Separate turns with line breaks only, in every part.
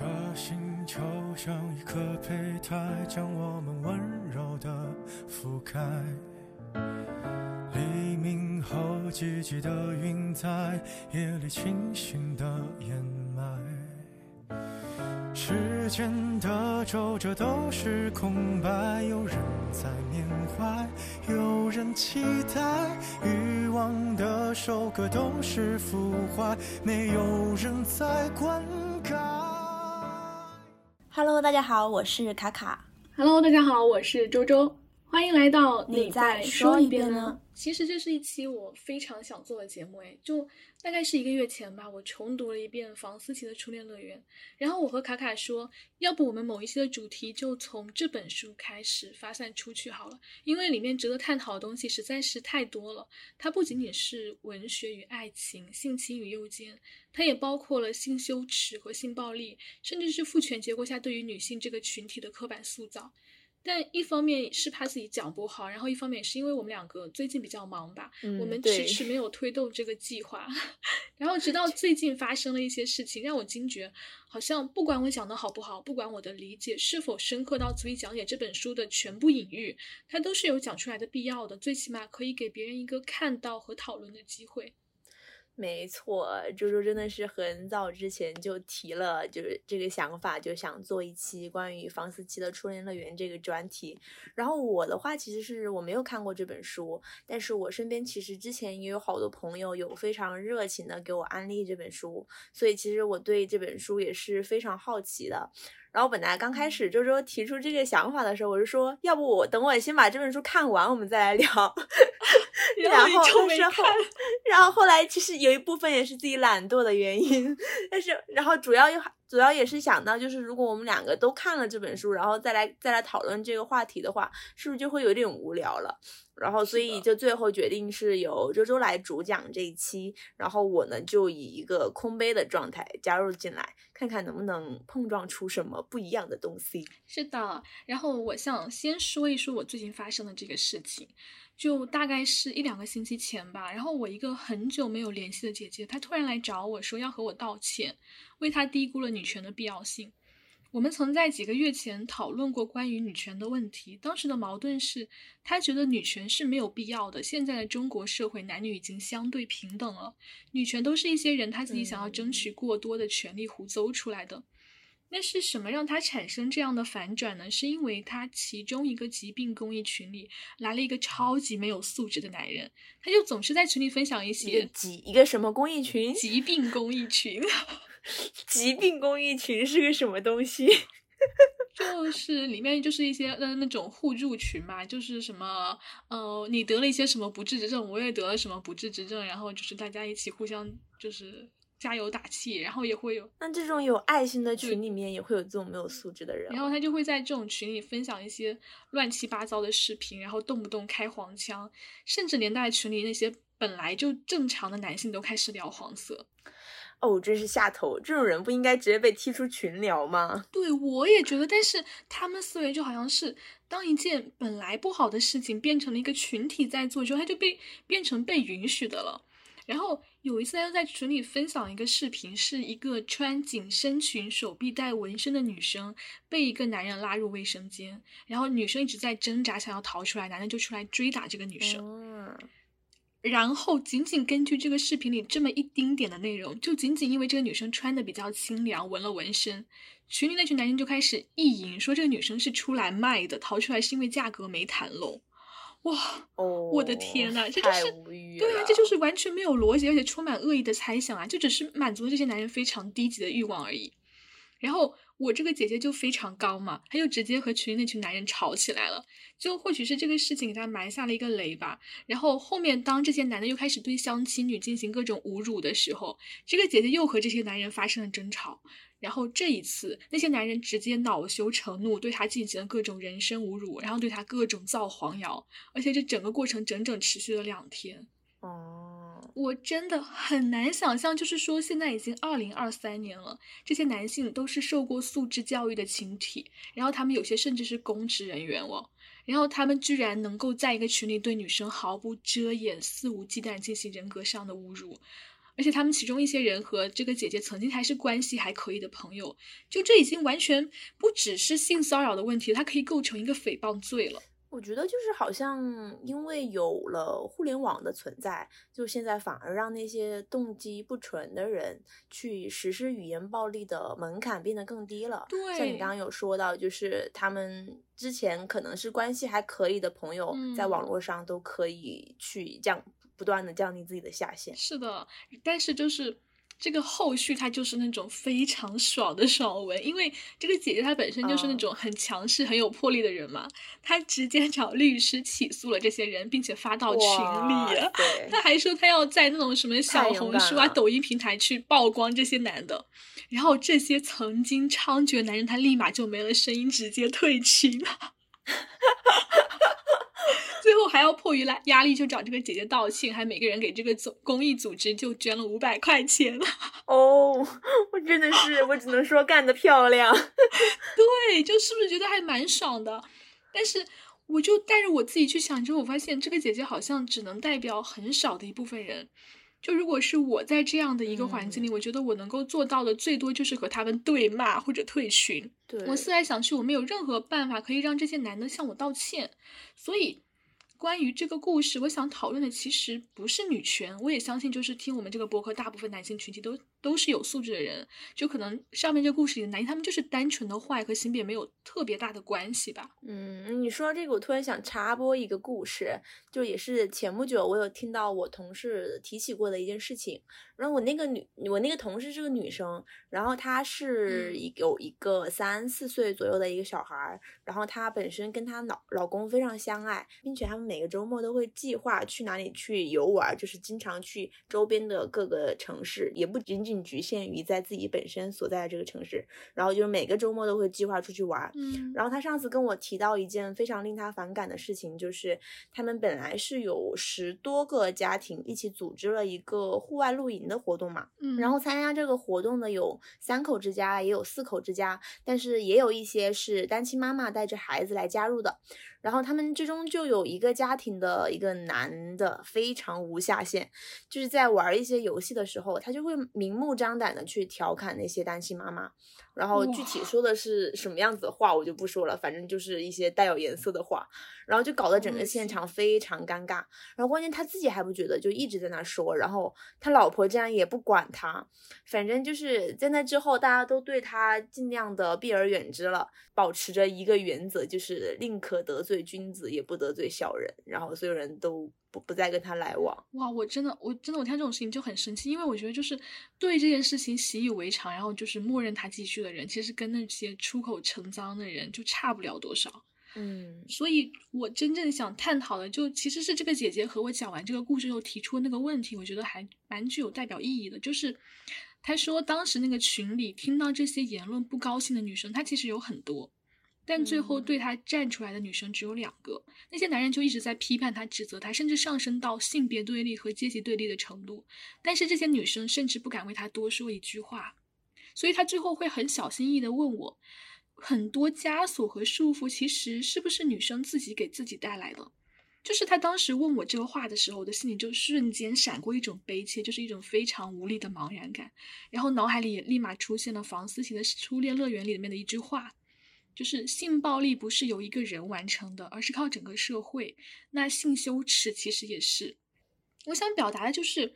这星球像一颗胚胎，将我们温柔的覆盖。黎明后，寂寂的云在夜里清醒的掩埋。时间的皱褶都是空白，有人在缅怀，有人期待。欲望的收割都是腐坏，没有人在关。
Hello，大家好，我是卡卡。
Hello，大家好，我是周周，欢迎来到
你再
再
说一遍
说一遍
呢？
其实这是一期我非常想做的节目，哎，就大概是一个月前吧，我重读了一遍房思琪的《初恋乐园》，然后我和卡卡说，要不我们某一期的主题就从这本书开始发散出去好了，因为里面值得探讨的东西实在是太多了。它不仅仅是文学与爱情、性侵与诱奸，它也包括了性羞耻和性暴力，甚至是父权结构下对于女性这个群体的刻板塑造。但一方面是怕自己讲不好，然后一方面也是因为我们两个最近比较忙吧，
嗯
我们迟迟没有推动这个计划。然后直到最近发生了一些事情，让我惊觉，好像不管我讲的好不好，不管我的理解是否深刻到足以讲解这本书的全部隐喻，它都是有讲出来的必要的，最起码可以给别人一个看到和讨论的机会。
没错，周周真的是很早之前就提了，就是这个想法，就想做一期关于房思琪的《初恋乐园》这个专题。然后我的话，其实是我没有看过这本书，但是我身边其实之前也有好多朋友有非常热情的给我安利这本书，所以其实我对这本书也是非常好奇的。然后本来刚开始周周提出这个想法的时候，我就说，要不我等我先把这本书看完，我们再来聊。
然
然后然后后来其实有一部分也是自己懒惰的原因，但是然后主要又主要也是想到，就是如果我们两个都看了这本书，然后再来再来讨论这个话题的话，是不是就会有点无聊了？然后所以就最后决定是由周周来主讲这一期，然后我呢就以一个空杯的状态加入进来，看看能不能碰撞出什么不一样的东西。
是的，然后我想先说一说我最近发生的这个事情，就大概是一两个星期前吧。然后我一个很久没有联系的姐姐，她突然来找我说要和我道歉，为她低估了女权的必要性。我们曾在几个月前讨论过关于女权的问题，当时的矛盾是，她觉得女权是没有必要的。现在的中国社会，男女已经相对平等了，女权都是一些人他自己想要争取过多的权利胡诌出来的。那是什么让他产生这样的反转呢？是因为他其中一个疾病公益群里来了一个超级没有素质的男人，他就总是在群里分享一些
疾一个什么公益群？
疾病公益群，
疾病公益群是个什么东西？
就是里面就是一些呃那种互助群嘛，就是什么呃你得了一些什么不治之症，我也得了什么不治之症，然后就是大家一起互相就是加油打气，然后也会有
那这种有爱心的群里面也会有这种没有素质的人，
然后他就会在这种群里分享一些乱七八糟的视频，然后动不动开黄腔，甚至连带群里那些本来就正常的男性都开始聊黄色。
哦，真是下头！这种人不应该直接被踢出群聊吗？
对，我也觉得，但是他们思维就好像是当一件本来不好的事情变成了一个群体在做之后，它就被变成被允许的了。然后有一次，他在群里分享一个视频，是一个穿紧身裙、手臂带纹身的女生被一个男人拉入卫生间，然后女生一直在挣扎，想要逃出来，男人就出来追打这个女生。
嗯，
然后仅仅根据这个视频里这么一丁点的内容，就仅仅因为这个女生穿的比较清凉，纹了纹身，群里那群男生就开始意淫，说这个女生是出来卖的，逃出来是因为价格没谈拢。哇，
哦，
我的天呐，这就是对啊，这就是完全没有逻辑，而且充满恶意的猜想啊！就只是满足了这些男人非常低级的欲望而已。然后我这个姐姐就非常高嘛，她就直接和群里那群男人吵起来了。就或许是这个事情给她埋下了一个雷吧。然后后面当这些男的又开始对相亲女进行各种侮辱的时候，这个姐姐又和这些男人发生了争吵。然后这一次，那些男人直接恼羞成怒，对她进行了各种人身侮辱，然后对她各种造黄谣，而且这整个过程整整持续了两天。
哦，
我真的很难想象，就是说现在已经二零二三年了，这些男性都是受过素质教育的群体，然后他们有些甚至是公职人员哦，然后他们居然能够在一个群里对女生毫不遮掩、肆无忌惮进行人格上的侮辱，而且他们其中一些人和这个姐姐曾经还是关系还可以的朋友，就这已经完全不只是性骚扰的问题，它可以构成一个诽谤罪了。
我觉得就是好像因为有了互联网的存在，就现在反而让那些动机不纯的人去实施语言暴力的门槛变得更低了。
对，
像你刚刚有说到，就是他们之前可能是关系还可以的朋友，在网络上都可以去降不断的降低自己的下限。
是的，但是就是。这个后续它就是那种非常爽的爽文，因为这个姐姐她本身就是那种很强势、很有魄力的人嘛，她直接找律师起诉了这些人，并且发到群里，她还说她要在那种什么小红书啊、抖音平台去曝光这些男的，然后这些曾经猖獗的男人，他立马就没了声音，直接退群了。最后还要迫于压压力，就找这个姐姐道歉，还每个人给这个组公益组织就捐了五百块钱。
哦，我真的是，我只能说干得漂亮。
对，就是不是觉得还蛮爽的？但是我就带着我自己去想之后，我发现这个姐姐好像只能代表很少的一部分人。就如果是我在这样的一个环境里，我觉得我能够做到的最多就是和他们对骂或者退群。
对
我思来想去，我没有任何办法可以让这些男的向我道歉，所以。关于这个故事，我想讨论的其实不是女权，我也相信，就是听我们这个博客，大部分男性群体都都是有素质的人，就可能上面这故事里的男性，他们就是单纯的坏，和性别没有特别大的关系吧。
嗯，你说这个，我突然想插播一个故事，就也是前不久我有听到我同事提起过的一件事情。然后我那个女，我那个同事是个女生，然后她是一有一个三四岁左右的一个小孩儿，然后她本身跟她老老公非常相爱，并且他们每个周末都会计划去哪里去游玩，就是经常去周边的各个城市，也不仅仅局限于在自己本身所在的这个城市，然后就是每个周末都会计划出去玩。
嗯，
然后他上次跟我提到一件非常令他反感的事情，就是他们本来是有十多个家庭一起组织了一个户外露营。的活动嘛，
嗯，
然后参加这个活动的有三口之家，也有四口之家，但是也有一些是单亲妈妈带着孩子来加入的。然后他们之中就有一个家庭的一个男的非常无下限，就是在玩一些游戏的时候，他就会明目张胆的去调侃那些单亲妈妈。然后具体说的是什么样子的话，我就不说了，反正就是一些带有颜色的话。然后就搞得整个现场非常尴尬。然后关键他自己还不觉得，就一直在那说。然后他老婆这样也不管他，反正就是在那之后，大家都对他尽量的避而远之了，保持着一个原则，就是宁可得罪。罪君子也不得罪小人，然后所有人都不不再跟他来往。
哇，我真的，我真的，我听这种事情就很生气，因为我觉得就是对这件事情习以为常，然后就是默认他继续的人，其实跟那些出口成脏的人就差不了多少。
嗯，
所以我真正想探讨的，就其实是这个姐姐和我讲完这个故事后提出那个问题，我觉得还蛮具有代表意义的。就是她说，当时那个群里听到这些言论不高兴的女生，她其实有很多。但最后对他站出来的女生只有两个，那些男人就一直在批判他、指责他，甚至上升到性别对立和阶级对立的程度。但是这些女生甚至不敢为他多说一句话，所以他最后会很小心翼翼地问我：很多枷锁和束缚，其实是不是女生自己给自己带来的？就是他当时问我这个话的时候，我的心里就瞬间闪过一种悲切，就是一种非常无力的茫然感，然后脑海里也立马出现了房思琪的《初恋乐园》里面的一句话。就是性暴力不是由一个人完成的，而是靠整个社会。那性羞耻其实也是。我想表达的就是，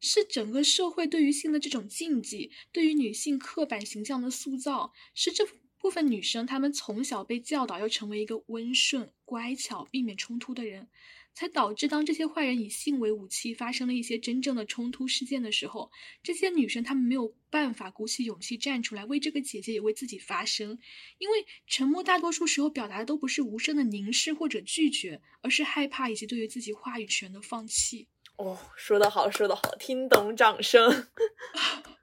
是整个社会对于性的这种禁忌，对于女性刻板形象的塑造，是这部分女生她们从小被教导要成为一个温顺、乖巧、避免冲突的人。才导致，当这些坏人以性为武器，发生了一些真正的冲突事件的时候，这些女生她们没有办法鼓起勇气站出来，为这个姐姐也为自己发声，因为沉默大多数时候表达的都不是无声的凝视或者拒绝，而是害怕以及对于自己话语权的放弃。
哦，说得好，说得好，听懂掌声。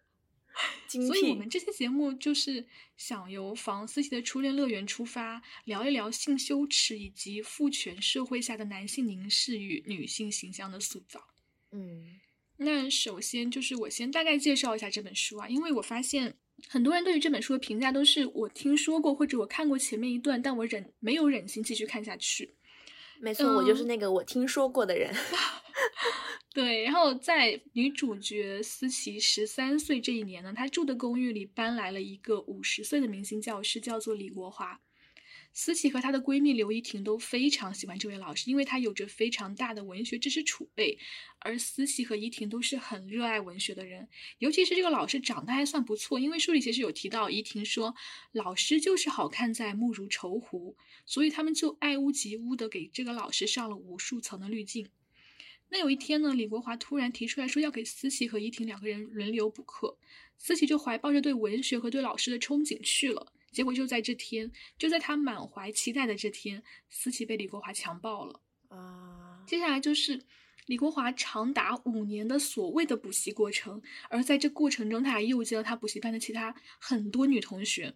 所以，我们这期节目就是想由房思琪的初恋乐园出发，聊一聊性羞耻以及父权社会下的男性凝视与女性形象的塑造。
嗯，
那首先就是我先大概介绍一下这本书啊，因为我发现很多人对于这本书的评价都是我听说过或者我看过前面一段，但我忍没有忍心继续看下去。
没错，我就是那个我听说过的人。
对，然后在女主角思琪十三岁这一年呢，她住的公寓里搬来了一个五十岁的明星教师，叫做李国华。思琪和她的闺蜜刘依婷都非常喜欢这位老师，因为他有着非常大的文学知识储备。而思琪和依婷都是很热爱文学的人，尤其是这个老师长得还算不错，因为书里其实有提到，依婷说老师就是好看在目如愁湖，所以他们就爱屋及乌的给这个老师上了无数层的滤镜。那有一天呢，李国华突然提出来说要给思琪和依婷两个人轮流补课，思琪就怀抱着对文学和对老师的憧憬去了。结果就在这天，就在他满怀期待的这天，思琪被李国华强暴了
啊！
接下来就是李国华长达五年的所谓的补习过程，而在这过程中，他还诱奸了他补习班的其他很多女同学。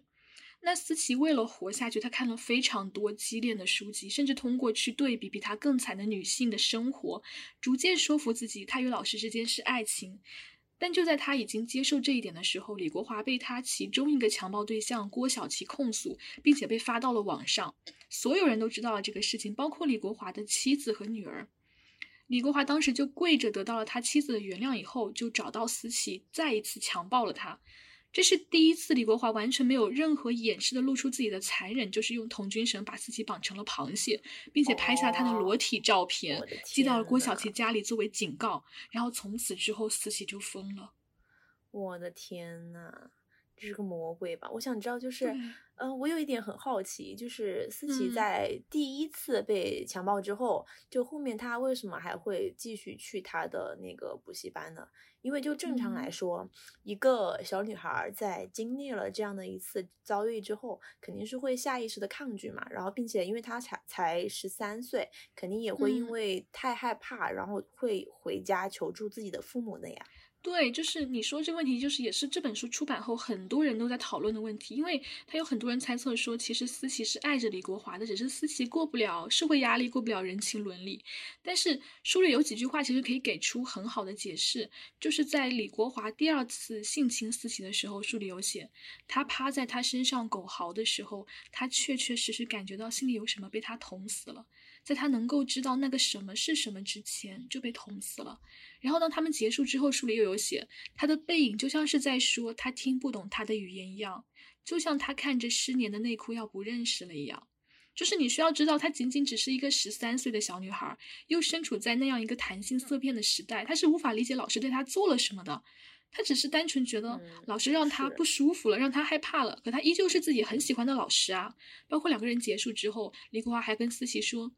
那思琪为了活下去，她看了非常多激烈的书籍，甚至通过去对比比她更惨的女性的生活，逐渐说服自己，她与老师之间是爱情。但就在他已经接受这一点的时候，李国华被他其中一个强暴对象郭晓琪控诉，并且被发到了网上。所有人都知道了这个事情，包括李国华的妻子和女儿。李国华当时就跪着得到了他妻子的原谅以后，就找到思琪，再一次强暴了他。这是第一次，李国华完全没有任何掩饰的露出自己的残忍，就是用童军绳把自己绑成了螃蟹，并且拍下他的裸体照片，寄到了郭晓琪家里作为警告。然后从此之后，思琪就疯了。
我的天呐！这是个魔鬼吧？我想知道，就是，嗯，我有一点很好奇，就是思琪在第一次被强暴之后，就后面她为什么还会继续去她的那个补习班呢？因为就正常来说，一个小女孩在经历了这样的一次遭遇之后，肯定是会下意识的抗拒嘛。然后，并且因为她才才十三岁，肯定也会因为太害怕，然后会回家求助自己的父母的呀。
对，就是你说这个问题，就是也是这本书出版后很多人都在讨论的问题，因为他有很多人猜测说，其实思琪是爱着李国华的，只是思琪过不了社会压力，过不了人情伦理。但是书里有几句话其实可以给出很好的解释，就是在李国华第二次性侵思琪的时候，书里有写，他趴在他身上狗嚎的时候，他确确实实感觉到心里有什么被他捅死了。在他能够知道那个什么是什么之前，就被捅死了。然后当他们结束之后，书里又有写，他的背影就像是在说他听不懂他的语言一样，就像他看着失联的内裤要不认识了一样。就是你需要知道，她仅仅只是一个十三岁的小女孩，又身处在那样一个弹性色变的时代，她是无法理解老师对她做了什么的。她只是单纯觉得老师让她不舒服了，让她害怕了。可她依旧是自己很喜欢的老师啊。包括两个人结束之后，李国华还跟思琪说。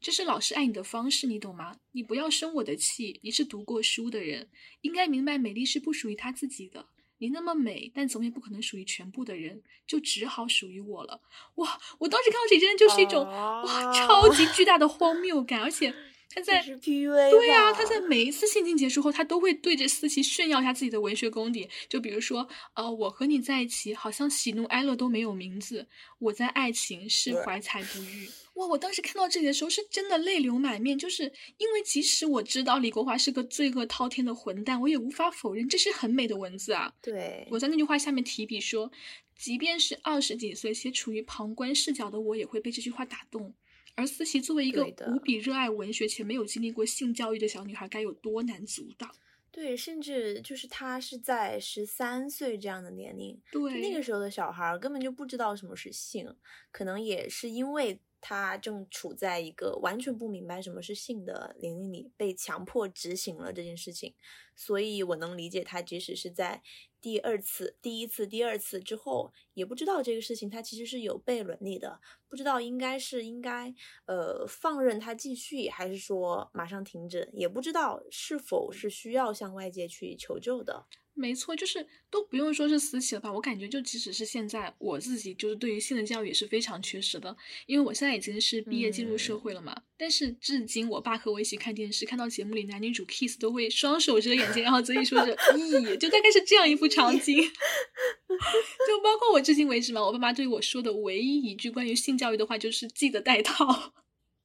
这是老师爱你的方式，你懂吗？你不要生我的气。你是读过书的人，应该明白美丽是不属于他自己的。你那么美，但总也不可能属于全部的人，就只好属于我了。哇！我当时看到这，真的就是一种哇，超级巨大的荒谬感，而且。他在对啊，他在每一次性侵结束后，他都会对着思琪炫耀一下自己的文学功底。就比如说，呃，我和你在一起，好像喜怒哀乐都没有名字。我在爱情是怀才不遇。哇，我当时看到这里的时候，是真的泪流满面。就是因为即使我知道李国华是个罪恶滔天的混蛋，我也无法否认这是很美的文字啊。
对，
我在那句话下面提笔说，即便是二十几岁且处于旁观视角的我，也会被这句话打动。而思琪作为一个无比热爱文学且没有经历过性教育的小女孩，该有多难阻挡？
对，甚至就是她是在十三岁这样的年龄，
对
那个时候的小孩根本就不知道什么是性，可能也是因为他正处在一个完全不明白什么是性的年龄里，被强迫执行了这件事情，所以我能理解他，即使是在。第二次、第一次、第二次之后，也不知道这个事情，他其实是有悖伦理的，不知道应该是应该呃放任他继续，还是说马上停止，也不知道是否是需要向外界去求救的。
没错，就是都不用说是私企了吧？我感觉就即使是现在，我自己就是对于性的教育也是非常缺失的。因为我现在已经是毕业进入社会了嘛，但是至今我爸和我一起看电视，看到节目里男女主 kiss 都会双手遮眼睛，然后嘴里说着“咦”，就大概是这样一幅场景。就包括我至今为止嘛，我爸妈对我说的唯一一句关于性教育的话就是“记得带套”。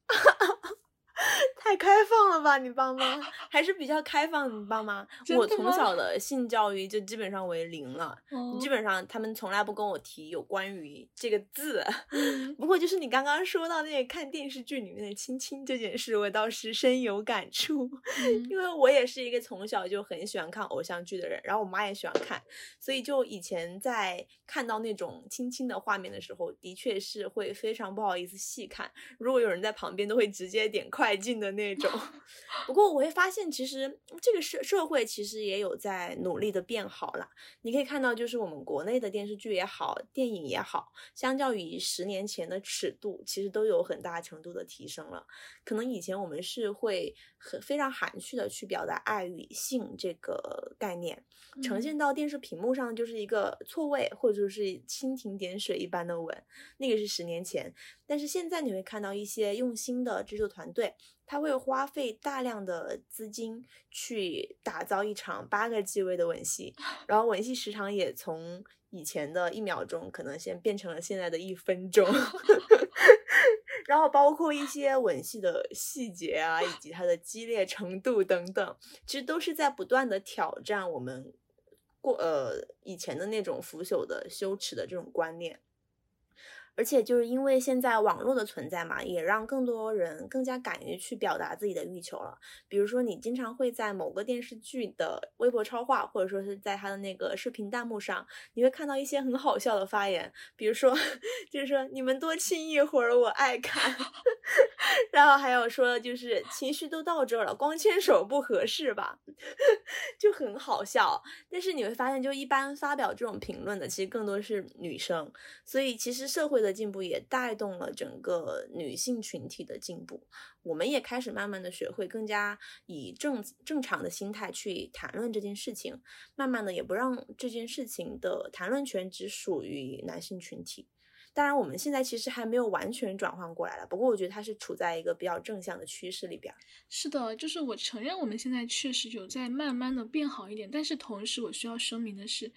太开放了吧，你爸妈 还是比较开放。你爸妈，我从小的性教育就基本上为零了，
哦
基本上他们从来不跟我提有关于这个字。
嗯。
不过就是你刚刚说到那个看电视剧里面的亲亲这件事，我倒是深有感触，
嗯。
因为我也是一个从小就很喜欢看偶像剧的人，然后我妈也喜欢看，所以就以前在看到那种亲亲的画面的时候，的确是会非常不好意思细看，如果有人在旁边，都会直接点快进的那种。不过我会发现，其实这个社社会其实也有在努力的变好了。你可以看到，就是我们国内的电视剧也好，电影也好，相较于十年前的尺度，其实都有很大程度的提升了。可能以前我们是会很非常含蓄的去表达爱与性这个概念，呈
嗯
现到电视屏幕上就是一个错位或者是蜻蜓点水一般的吻，那个是十年前。但是现在你会看到一些用心的制作团队，他会花费大量的资金去打造一场八个机位的吻戏，然后吻戏时长也从以前的一秒钟，可能先变成了现在的一分钟。然后包括一些吻戏的细节啊，以及它的激烈程度等等，其实都是在不断的挑战我们过呃以前的那种腐朽的羞耻的这种观念。而且就是因为现在网络的存在嘛，也让更多人更加敢于去表达自己的欲求了。比如说，你经常会在某个电视剧的微博超话，或者说是在他的那个视频弹幕上，你会看到一些很好笑的发言，比如说，就是说你们多亲一会儿，我爱看。然后还有说，就是情绪都到这儿了，光牵手不合适吧？就很好笑。但是你会发现，就一般发表这种评论的，其实更多是女生。所以其实社会的进步也带动了整个女性群体的进步。我们也开始慢慢的学会更加以正正常的心态去谈论这件事情，慢慢的也不让这件事情的谈论权只属于男性群体。当然，我们现在其实还没有完全转换过来了，不过我觉得它是处在一个比较正向的趋势里边。
是的，就是我承认我们现在确实有在慢慢的变好一点，但是同时我需要声明的是，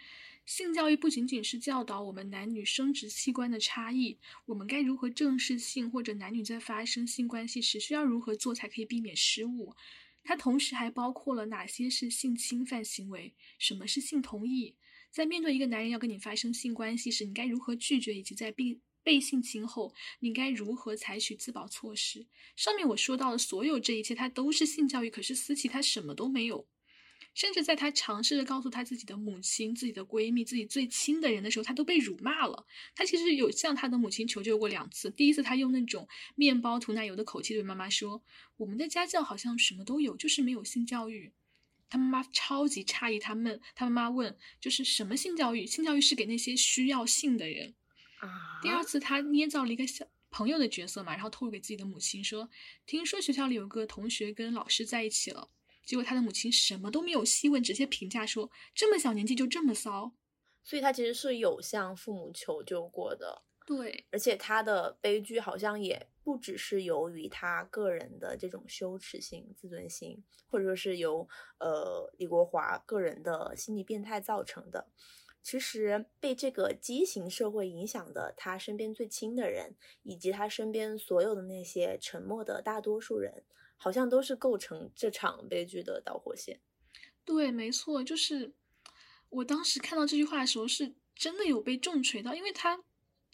性教育不仅仅是教导我们男女生殖器官的差异，我们该如何正视性，或者男女在发生性关系时需要如何做才可以避免失误。它同时还包括了哪些是性侵犯行为，什么是性同意，在面对一个男人要跟你发生性关系时，你该如何拒绝，以及在被被性侵后，你该如何采取自保措施。上面我说到的所有这一切，它都是性教育，可是思琪她什么都没有。甚至在她尝试着告诉她自己的母亲、自己的闺蜜、自己最亲的人的时候，她都被辱骂了。她其实有向她的母亲求救过两次。第一次，她用那种面包涂奶油的口气对妈妈说：“我们的家教好像什么都有，就是没有性教育。”她妈妈超级诧异，他们她妈妈问：“就是什么性教育？性教育是给那些需要性的人。”
啊
第二次，她捏造了一个小朋友的角色嘛，然后透露给自己的母亲说：“听说学校里有个同学跟老师在一起了。”结果他的母亲什么都没有细问，直接评价说：“这么小年纪就这么骚。
所以他其实是有向父母求救过的，”
对，
而且他的悲剧好像也不只是由于他个人的这种羞耻心、自尊心，或者说是由呃李国华个人的心理变态造成的。其实被这个畸形社会影响的，他身边最亲的人，以及他身边所有的那些沉默的大多数人，好像都是构成这场悲剧的导火线。
对，没错，就是我当时看到这句话的时候，是真的有被重锤到，因为他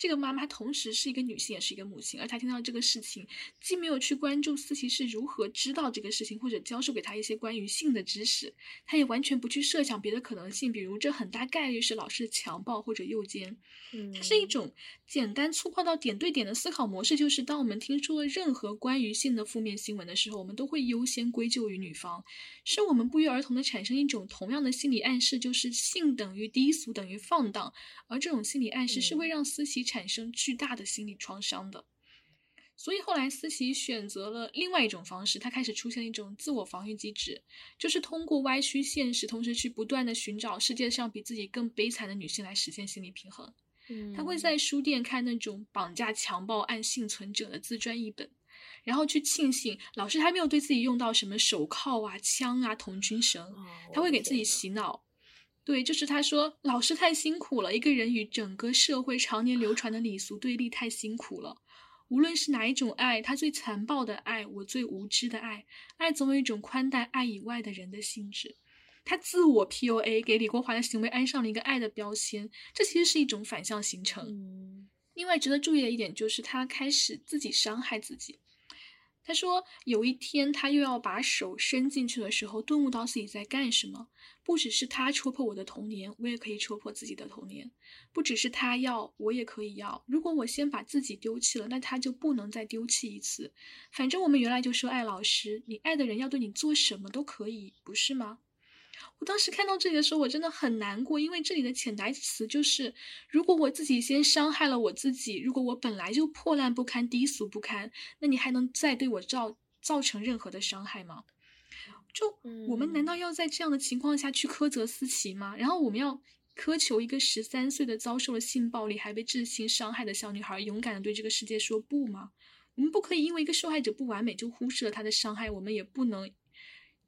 这个妈妈同时是一个女性，也是一个母亲，而她听到这个事情，既没有去关注思琪是如何知道这个事情，或者教授给她一些关于性的知识，她也完全不去设想别的可能性，比如这很大概率是老师的强暴或者诱奸。
嗯，
它是一种简单粗暴到点对点的思考模式，就是当我们听说了任何关于性的负面新闻的时候，我们都会优先归咎于女方，是我们不约而同的产生一种同样的心理暗示，就是性等于低俗等于放荡，而这种心理暗示是会让思琪产生巨大的心理创伤的。所以后来思琪选择了另外一种方式，她开始出现一种自我防御机制，就是通过歪曲现实，同时去不断的寻找世界上比自己更悲惨的女性来实现心理平衡。她会在书店看那种绑架、强暴案幸存者的自传一本，然后去庆幸老师还没有对自己用到什么手铐啊、枪啊、童军绳，
哦
他会给自己洗脑。对，就是他说老师太辛苦了，一个人与整个社会常年流传的礼俗对立太辛苦了。无论是哪一种爱，他最残暴的爱，我最无知的爱，爱总有一种宽待爱以外的人的性质。他自我 PUA，给李国华的行为安上了一个爱的标签，这其实是一种反向形成。
嗯
另外值得注意的一点就是，他开始自己伤害自己。他说，有一天他又要把手伸进去的时候，顿悟到自己在干什么。不只是他戳破我的童年，我也可以戳破自己的童年；不只是他要，我也可以要。如果我先把自己丢弃了，那他就不能再丢弃一次。反正我们原来就说爱老师，你爱的人要对你做什么都可以，不是吗？我当时看到这里的时候，我真的很难过，因为这里的潜台词就是：如果我自己先伤害了我自己，如果我本来就破烂不堪、低俗不堪，那你还能再对我造造成任何的伤害吗？就我们难道要在这样的情况下去苛责思琪吗？然后我们要苛求一个十三岁的遭受了性暴力还被至亲伤害的小女孩勇敢的对这个世界说不吗？我们不可以因为一个受害者不完美就忽视了他的伤害，我们也不能。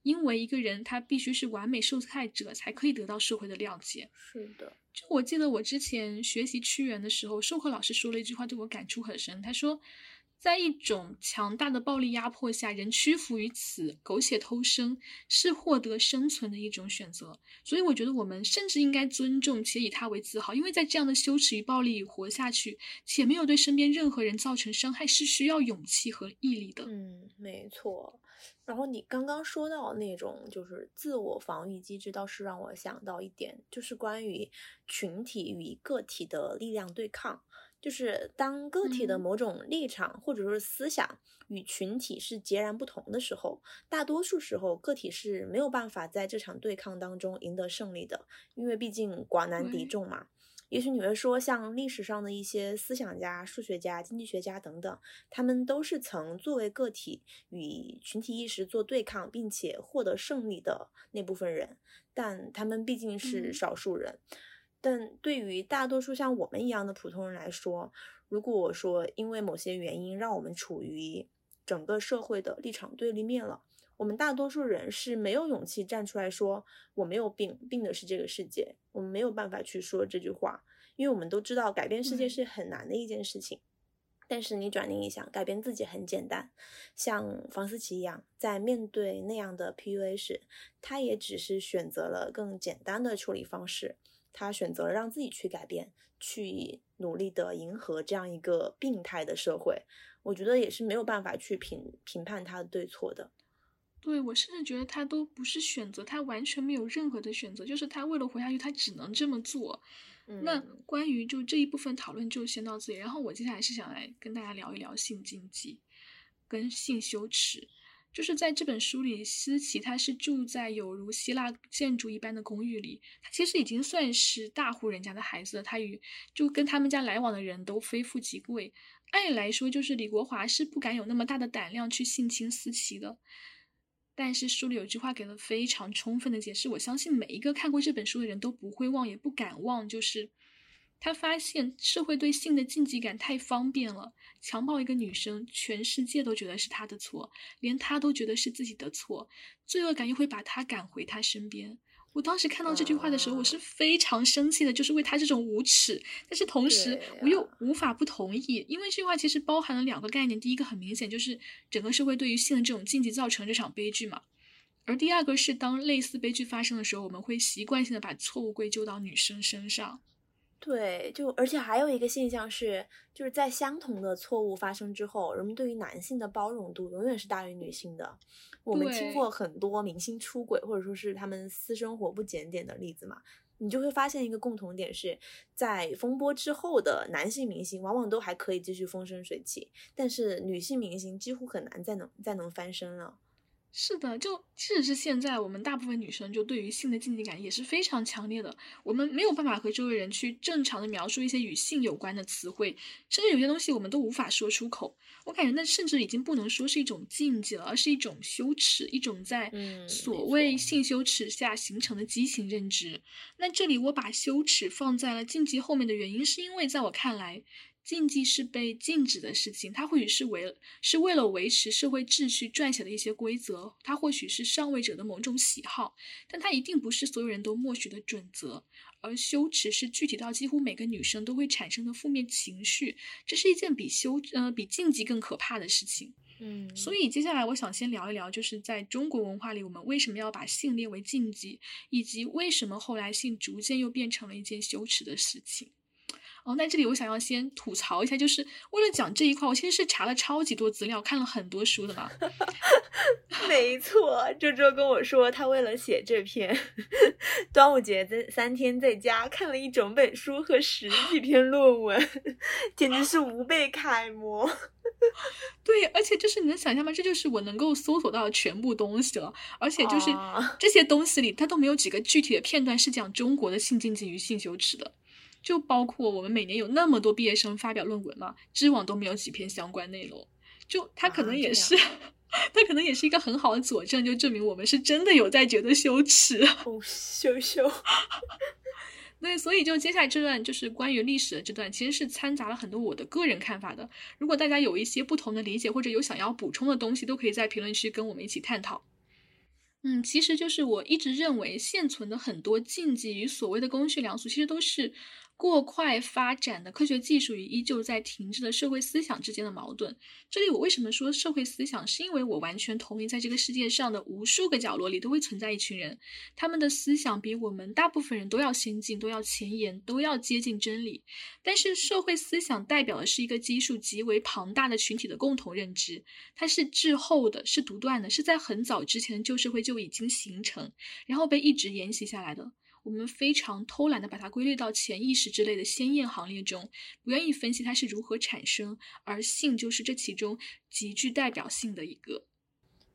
因为一个人他必须是完美受害者才可以得到社会的谅解。
是的，
就我记得我之前学习屈原的时候，授课老师说了一句话，对我感触很深。他说，在一种强大的暴力压迫下，人屈服于此，苟且偷生，是获得生存的一种选择。所以我觉得我们甚至应该尊重且以他为自豪，因为在这样的羞耻与暴力里活下去，且没有对身边任何人造成伤害，是需要勇气和毅力的。
嗯，没错。然后你刚刚说到那种就是自我防御机制，倒是让我想到一点，就是关于群体与个体的力量对抗。就是当个体的
嗯
某种立场或者说是思想与群体是截然不同的时候，大多数时候个体是没有办法在这场对抗当中赢得胜利的，因为毕竟寡难敌众嘛。也许你会说，像历史上的一些思想家、数学家、经济学家等等，他们都是曾作为个体与群体意识做对抗，并且获得胜利的那部分人，但他们毕竟是
嗯
少数人。但对于大多数像我们一样的普通人来说，如果说因为某些原因让我们处于整个社会的立场对立面了，我们大多数人是没有勇气站出来说我没有病，病的是这个世界，我们没有办法去说这句话，因为我们都知道改变世界是很难的一件事情。但是你转念一想，改变自己很简单，像房思琪一样，在面对那样的 PUA 时，他也只是选择了更简单的处理方式，他选择了让自己去改变，去努力的迎合这样一个病态的社会。我觉得也是没有办法去评评判他的对错的。
对我甚至觉得他都不是选择，他完全没有任何的选择，就是他为了活下去，他只能这么做。那
嗯
关于就这一部分讨论就先到这里，然后我接下来是想来跟大家聊一聊性禁忌跟性羞耻。就是在这本书里，思琪她是住在有如希腊建筑一般的公寓里，她其实已经算是大户人家的孩子了。她与就跟他们家来往的人都非富即贵，按理来说，就是李国华是不敢有那么大的胆量去性侵思琪的。但是书里有句话给了非常充分的解释，我相信每一个看过这本书的人都不会忘，也不敢忘，就是他发现社会对性的禁忌感太方便了，强暴一个女生，全世界都觉得是他的错，连他都觉得是自己的错，罪恶感又会把他赶回他身边。我当时看到这句话的时候，我是非常生气的，就是为他这种无耻。但是同时，我又
啊
无法不同意，因为这句话其实包含了两个概念。第一个很明显就是整个社会对于性的这种禁忌造成这场悲剧嘛，而第二个是当类似悲剧发生的时候，我们会习惯性的把错误归咎到女生身上。
对，就而且还有一个现象是，就是在相同的错误发生之后，人们对于男性的包容度永远是大于女性的。我们听过很多明星出轨，或者说是他们私生活不检点的例子嘛，你就会发现一个共同点是，在风波之后的男性明星往往都还可以继续风生水起，但是女性明星几乎很难再能再能翻身了。
是的，就即使是现在，我们大部分女生就对于性的禁忌感也是非常强烈的。我们没有办法和周围人去正常的描述一些与性有关的词汇，甚至有些东西我们都无法说出口。我感觉那甚至已经不能说是一种禁忌了，而是一种羞耻，一种在
嗯
所谓性羞耻下形成的畸形认知。那这里我把羞耻放在了禁忌后面的原因，是因为在我看来，禁忌是被禁止的事情，它或许是为是为了维持社会秩序撰写的一些规则，它或许是上位者的某种喜好，但它一定不是所有人都默许的准则。而羞耻是具体到几乎每个女生都会产生的负面情绪，这是一件比羞呃比禁忌更可怕的事情。
嗯，
所以接下来我想先聊一聊，就是在中国文化里，我们为什么要把性列为禁忌，以及为什么后来性逐渐又变成了一件羞耻的事情。哦，那这里我想要先吐槽一下，就是为了讲这一块，我其实是查了超级多资料，看了很多书的嘛。
没错，周周跟我说，他为了写这篇端午节这三天在家看了一整本书和十几篇论文，简直是无辈楷模。
对，而且就是你能想象吗？这就是我能够搜索到的全部东西了，而且就是这些东西里，它都没有几个具体的片段是讲中国的性禁忌与性羞耻的。就包括我们每年有那么多毕业生发表论文嘛，知网都没有几篇相关内容。就他可能也是，他可能也是一个很好的佐证，就证明我们是真的有在觉得羞耻。
哦，羞羞。
对，所以就接下来这段就是关于历史的这段，其实是掺杂了很多我的个人看法的。如果大家有一些不同的理解，或者有想要补充的东西，都可以在评论区跟我们一起探讨。嗯，其实就是我一直认为现存的很多禁忌与所谓的公序良俗，其实都是。过快发展的科学技术与依旧在停滞的社会思想之间的矛盾。这里我为什么说社会思想？是因为我完全同意，在这个世界上的无数个角落里都会存在一群人，他们的思想比我们大部分人都要先进，都要前沿，都要接近真理。但是社会思想代表的是一个基数极为庞大的群体的共同认知，它是滞后的，是独断的，是在很早之前旧社会就已经形成，然后被一直沿袭下来的。我们非常偷懒的把它归类到潜意识之类的鲜艳行列中，不愿意分析它是如何产生，而性就是这其中极具代表性的一个。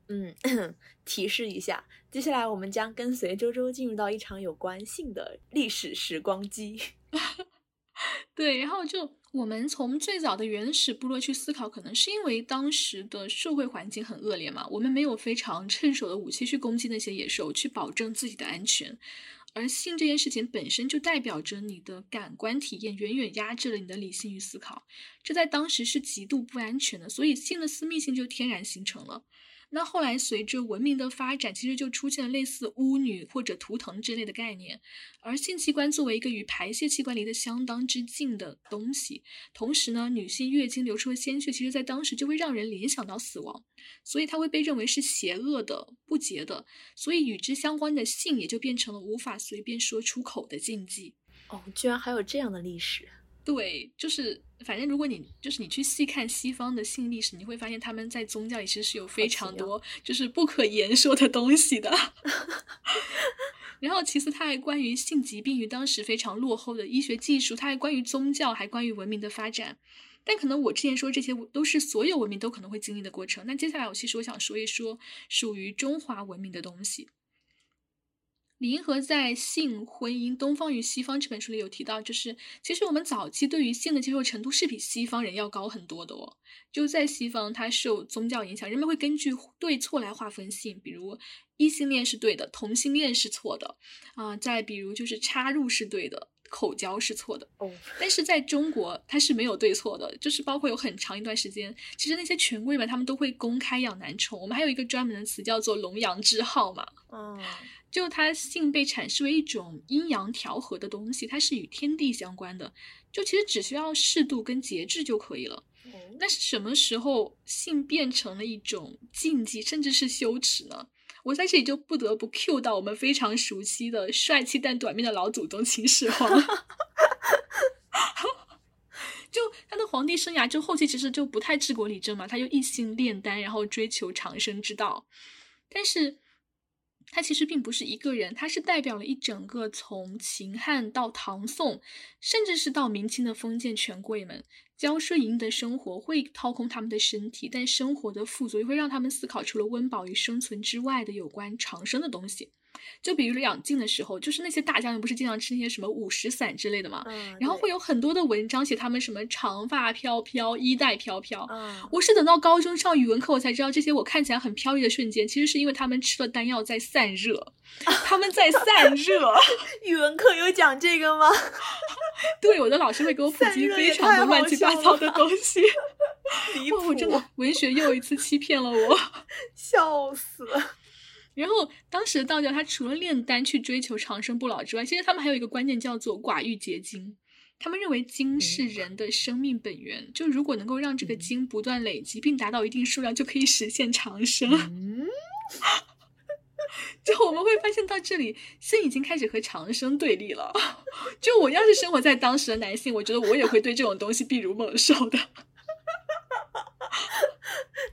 嗯，提示一下，接下来我们将跟随周周进入到一场有关性的历史时光机。
对，然后就我们从最早的原始部落去思考，可能是因为当时的社会环境很恶劣嘛，我们没有非常趁手的武器去攻击那些野兽，去保证自己的安全。而性这件事情本身就代表着你的感官体验远远压制了你的理性与思考，这在当时是极度不安全的，所以性的私密性就天然形成了。那后来随着文明的发展，其实就出现了类似巫女或者图腾之类的概念。而性器官作为一个与排泄器官离得相当之近的东西，同时呢，女性月经流出的鲜血，其实在当时就会让人联想到死亡，所以它会被认为是邪恶的、不洁的。所以与之相关的性也就变成了无法随便说出口的禁忌。
哦，居然还有这样的历史。
对，就是反正如果你就是你去细看西方的性历史，你会发现他们在宗教里其实是有非常多就是不可言说的东西的。然后其次，它还关于性疾病与当时非常落后的医学技术，它还关于宗教，还关于文明的发展。但可能我之前说这些都是所有文明都可能会经历的过程。那接下来我其实我想说一说属于中华文明的东西。李银河在《性、婚姻、东方与西方》这本书里有提到，就是其实我们早期对于性的接受程度是比西方人要高很多的哦。就在西方，它受宗教影响，人们会根据对错来划分性，比如异性恋是对的，同性恋是错的啊。再比如就是插入是对的，口交是错的
哦。
但是在中国，它是没有对错的，就是包括有很长一段时间，其实那些权贵们他们都会公开养男宠，我们还有一个专门的词叫做“龙阳之好”嘛。
嗯。
就它性被阐释为一种阴阳调和的东西，它是与天地相关的。就其实只需要适度跟节制就可以了。那是什么时候性变成了一种禁忌，甚至是羞耻呢？我在这里就不得不 cue 到我们非常熟悉的帅气但短命的老祖宗秦始皇。就他的皇帝生涯，就后期其实就不太治国理政嘛，他就一心炼丹，然后追求长生之道，但是。他其实并不是一个人，他是代表了一整个从秦汉到唐宋，甚至是到明清的封建权贵们，骄奢淫逸的生活会掏空他们的身体，但生活的富足也会让他们思考除了温饱与生存之外的有关长生的东西。就比如两晋的时候，就是那些大将军不是经常吃那些什么五石散之类的嘛，然后会有很多的文章写他们什么长发飘飘、衣带飘飘。我是等到高中上语文课，我才知道这些我看起来很飘逸的瞬间，其实是因为他们吃了丹药在散热，他们在散热。
语文课有讲这个吗？
对，我的老师会给我普及非常多乱七八糟的东西。哇，我真的文学又一次欺骗了我，
笑死。
然后当时的道教，它除了炼丹去追求长生不老之外，其实他们还有一个观念叫做寡欲结晶。他们认为精是人的生命本源，就如果能够让这个精不断累积并达到一定数量，就可以实现长生。嗯 就我们会发现到这里，性已经开始和长生对立了。就我要是生活在当时的男性，我觉得我也会对这种东西避如猛兽的。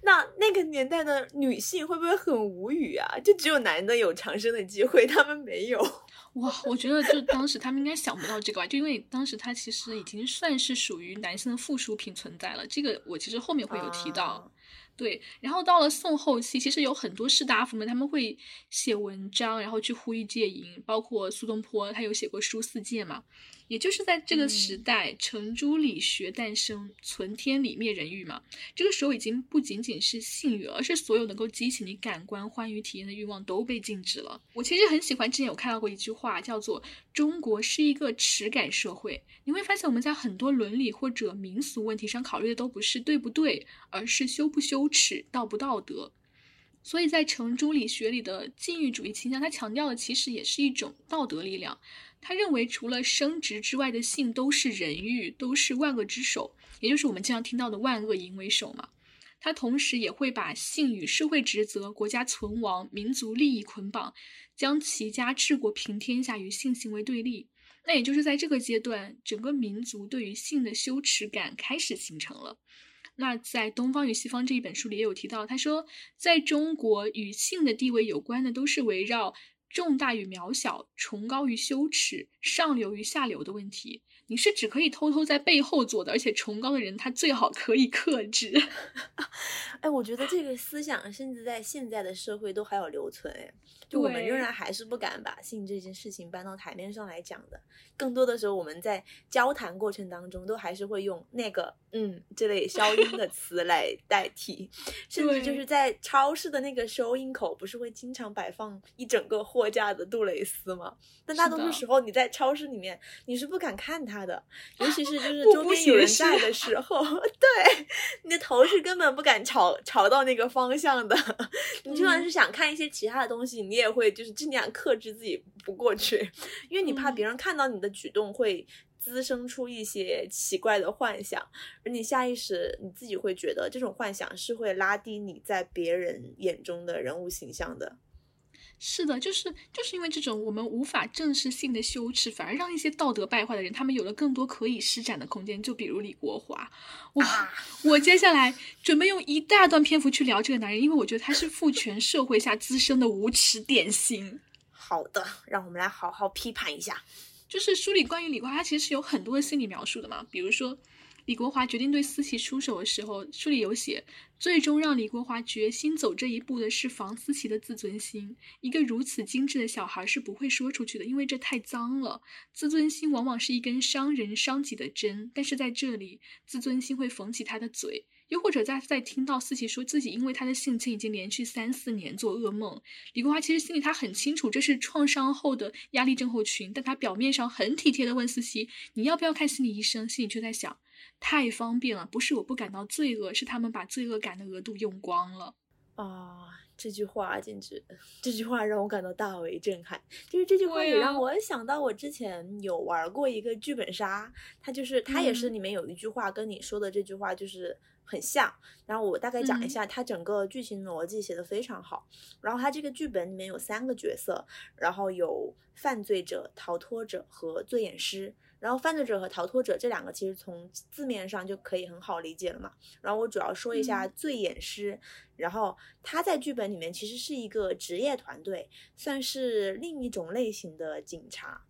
那那个年代的女性会不会很无语啊？就只有男的有长生的机会，他们没有。
哇，我觉得就当时他们应该想不到这个吧，就因为当时他其实已经算是属于男性的附属品存在了。这个我其实后面会有提到。对，然后到了宋后期，其实有很多士大夫们他们会写文章，然后去呼吁戒淫，包括苏东坡，他有写过书四戒嘛。也就是在这个时代，程朱理学诞生，存天理灭人欲嘛。这个时候已经不仅仅是性欲，而是所有能够激起你感官欢愉体验的欲望都被禁止了。我其实很喜欢之前有看到过一句话，叫做“中国是一个耻感社会”。你会发现我们在很多伦理或者民俗问题上考虑的都不是对不对，而是羞不羞耻、道不道德。所以在程朱理学里的禁欲主义倾向，它强调的其实也是一种道德力量。他认为，除了生殖之外的性都是人欲，都是万恶之首，也就是我们经常听到的万恶淫为首嘛。他同时也会把性与社会职责、国家存亡、民族利益捆绑，将齐家治国平天下与性行为对立。那也就是在这个阶段，整个民族对于性的羞耻感开始形成了。那在《东方与西方》这一本书里也有提到，他说，在中国与性的地位有关的，都是围绕。重大与渺小，崇高与羞耻，上流与下流的问题，你是只可以偷偷在背后做的，而且崇高的人他最好可以克制。
哎，我觉得这个思想甚至在现在的社会都还有留存。哎，就我们仍然还是不敢把性这件事情搬到台面上来讲的。更多的时候，我们在交谈过程当中，都还是会用那个“嗯”这类消音的词来 代替，甚至就是在超市的那个收银口，不是会经常摆放一整个货架的杜蕾斯吗？但大多数时候，你在超市里面，你是不敢看它的，尤其是就是周边有人在的时候，对，你的头是根本不敢朝朝到那个方向的。你就算是想看一些其他的东西，你也会就是尽量克制自己不过去，因为你怕别人看到你。的举动会滋生出一些奇怪的幻想，而你下意识你自己会觉得这种幻想是会拉低你在别人眼中的人物形象的。
是的，就是就是因为这种我们无法正视性的羞耻，反而让一些道德败坏的人，他们有了更多可以施展的空间。就比如李国华，哇，我接下来准备用一大段篇幅去聊这个男人，因为我觉得他是父权社会下滋生的无耻典型。
好的，让我们来好好批判一下。
就是书里关于李国华，他其实是有很多的心理描述的嘛。比如说，李国华决定对思琪出手的时候，书里有写，最终让李国华决心走这一步的是房思琪的自尊心。一个如此精致的小孩是不会说出去的，因为这太脏了。自尊心往往是一根伤人伤己的针，但是在这里，自尊心会缝起他的嘴。又或者在在听到思琪说自己因为他的性侵已经连续三四年做噩梦，李国华其实心里他很清楚这是创伤后的压力症候群，但他表面上很体贴的问思琪你要不要看心理医生，心里却在想太方便了，不是我不感到罪恶，是他们把罪恶感的额度用光了
啊。这句话简直，这句话让我感到大为震撼。就是这句话也让我想到，我之前有玩过一个剧本杀，它就是它也是里面有一句话跟你说的这句话就是很像。然后我大概讲一下，它整个剧情逻辑写的非常好。然后它这个剧本里面有三个角色，然后有犯罪者、逃脱者和罪眼师。然后犯罪者和逃脱者这两个其实从字面上就可以很好理解了嘛。然后我主要说一下醉眼师，然后他在剧本里面其实是一个职业团队，算是另一种类型的警察，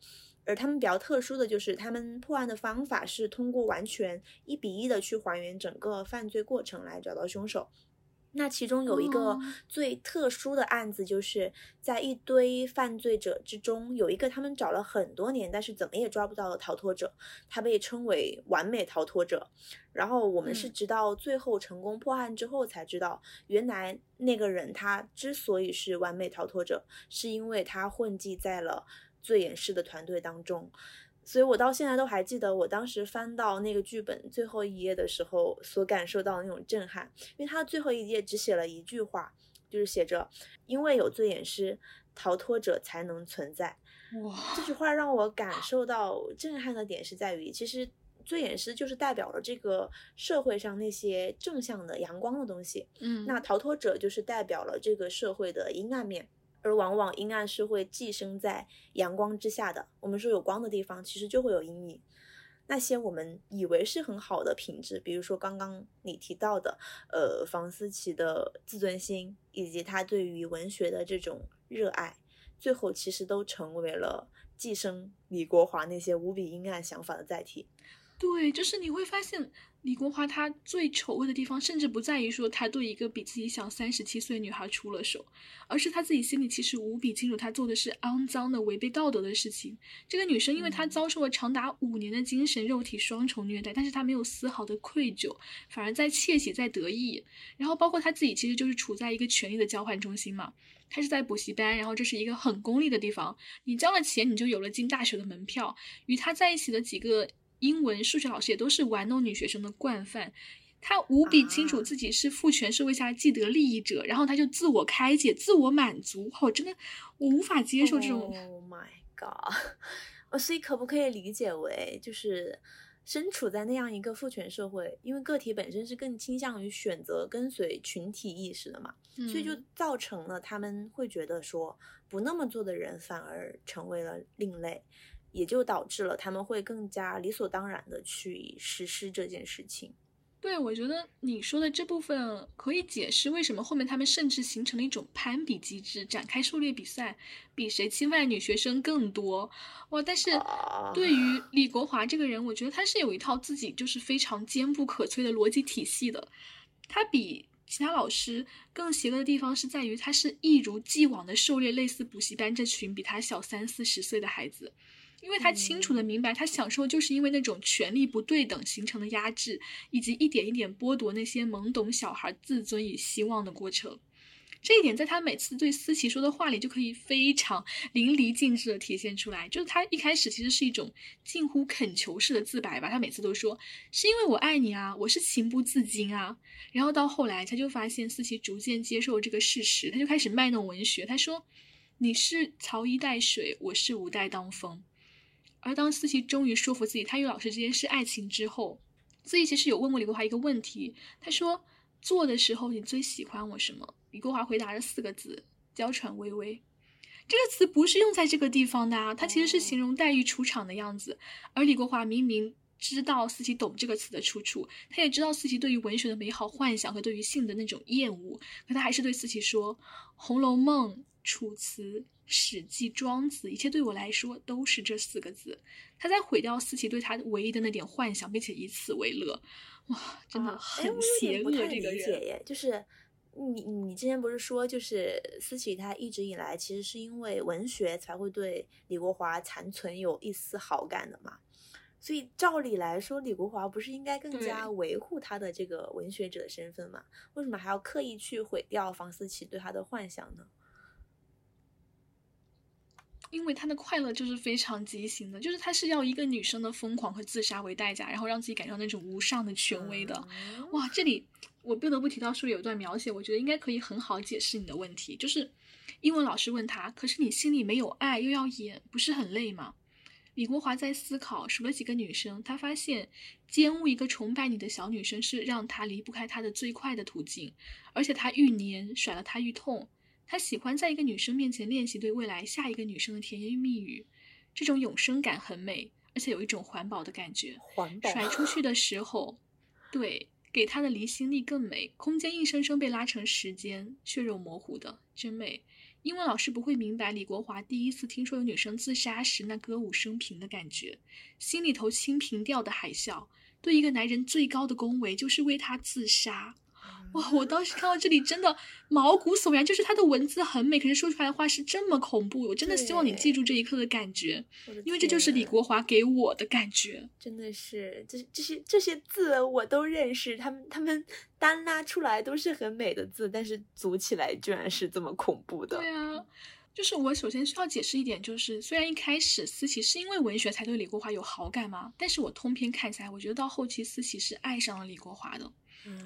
而他们比较特殊的就是他们破案的方法是通过完全一比一的去还原整个犯罪过程来找到凶手。那其中有一个最特殊的案子，就是在一堆犯罪者之中，有一个他们找了很多年，但是怎么也抓不到的逃脱者，他被称为完美逃脱者。然后我们是直到最后成功破案之后才知道，原来那个人他之所以是完美逃脱者，是因为他混迹在了。最演师的团队当中。所以我到现在都还记得，我当时翻到那个剧本最后一页的时候所感受到的那种震撼，因为它最后一页只写了一句话，就是写着“因为有罪演师，逃脱者才能存在”。
哇，
这句话让我感受到震撼的点是在于，其实罪演师就是代表了这个社会上那些正向的阳光的东西，
嗯，
那逃脱者就是代表了这个社会的阴暗面。而往往阴暗是会寄生在阳光之下的。我们说有光的地方，其实就会有阴影。那些我们以为是很好的品质，比如说刚刚你提到的，呃，房思琪的自尊心，以及他对于文学的这种热爱，最后其实都成为了寄生李国华那些无比阴暗想法的载体。
对，就是你会发现。李国华他最丑恶的地方，甚至不在于说他对一个比自己小三十七岁女孩出了手，而是他自己心里其实无比清楚，他做的是肮脏的、违背道德的事情。这个女生，因为她遭受了长达五年的精神、肉体双重虐待，但是她没有丝毫的愧疚，反而在窃喜、在得意。然后包括她自己，其实就是处在一个权力的交换中心嘛。她是在补习班，然后这是一个很功利的地方，你交了钱，你就有了进大学的门票。与她在一起的几个。英文、数学老师也都是玩弄女学生的惯犯，他无比清楚自己是父权社会下的既得利益者，然后他就自我开解、自我满足。我真的，我无法接受这种。
Oh my god！哦，所以可不可以理解为，就是身处在那样一个父权社会，因为个体本身是更倾向于选择跟随群体意识的嘛，所以就造成了他们会觉得说，不那么做的人反而成为了另类。也就导致了他们会更加理所当然的去实施这件事情。
对，我觉得你说的这部分可以解释为什么后面他们甚至形成了一种攀比机制，展开狩猎比赛，比谁侵犯女学生更多。哇！但是对于李国华这个人，我觉得他是有一套自己就是非常坚不可摧的逻辑体系的。他比其他老师更邪恶的地方是在于，他是一如既往的狩猎类似补习班这群比他小三四十岁的孩子。因为他清楚的明白，他享受就是因为那种权力不对等形成的压制，以及一点一点剥夺那些懵懂小孩自尊与希望的过程。这一点在他每次对思琪说的话里就可以非常淋漓尽致的体现出来。就是他一开始其实是一种近乎恳求式的自白吧，他每次都说是因为我爱你啊，我是情不自禁啊。然后到后来，他就发现思琪逐渐接受这个事实，他就开始卖弄文学。他说：“你是曹衣带水，我是吴带当风。”而当思琪终于说服自己，他与老师之间是爱情之后，思琪其实有问过李国华一个问题，他说：“做的时候你最喜欢我什么？”李国华回答了四个字：“娇喘微微。”这个词不是用在这个地方的啊，它其实是形容黛玉出场的样子。而李国华明明知道思琪懂这个词的出处，他也知道思琪对于文学的美好幻想和对于性的那种厌恶，可他还是对思琪说：“《红楼梦》《楚辞》。”《史记》《庄子》，一切对我来说都是这四个字。他在毁掉思琪对他唯一的那点幻想，并且以此为乐。哇，真的很邪恶。这个
人，就是你，你之前不是说，就是思琪他一直以来其实是因为文学才会对李国华残存有一丝好感的嘛？所以照理来说，李国华不是应该更加维护他的这个文学者的身份吗？为什么还要刻意去毁掉房思琪对他的幻想呢？
因为他的快乐就是非常畸形的，就是他是要一个女生的疯狂和自杀为代价，然后让自己感受那种无上的权威的。哇，这里我不得不提到书里有一段描写，我觉得应该可以很好解释你的问题。就是英文老师问他：“可是你心里没有爱，又要演，不是很累吗？”李国华在思考，数了几个女生，他发现奸污一个崇拜你的小女生是让他离不开她的最快的途径，而且他愈黏，甩了她愈痛。他喜欢在一个女生面前练习对未来下一个女生的甜言蜜语，这种永生感很美，而且有一种环保的感觉。
环保
甩出去的时候，对，给他的离心力更美。空间硬生生被拉成时间，血肉模糊的，真美。英文老师不会明白李国华第一次听说有女生自杀时那歌舞升平的感觉，心里头清平调的海啸，对一个男人最高的恭维就是为他自杀。哇！我当时看到这里，真的毛骨悚然。就是他的文字很美，可是说出来的话是这么恐怖。我真的希望你记住这一刻的感觉，因为这就是李国华给我的感觉。
真的是，这这些这些字我都认识，他们他们单拉出来都是很美的字，但是组起来居然是这么恐怖的。
对啊，就是我首先需要解释一点，就是虽然一开始思琪是因为文学才对李国华有好感嘛，但是我通篇看下来，我觉得到后期思琪是爱上了李国华的。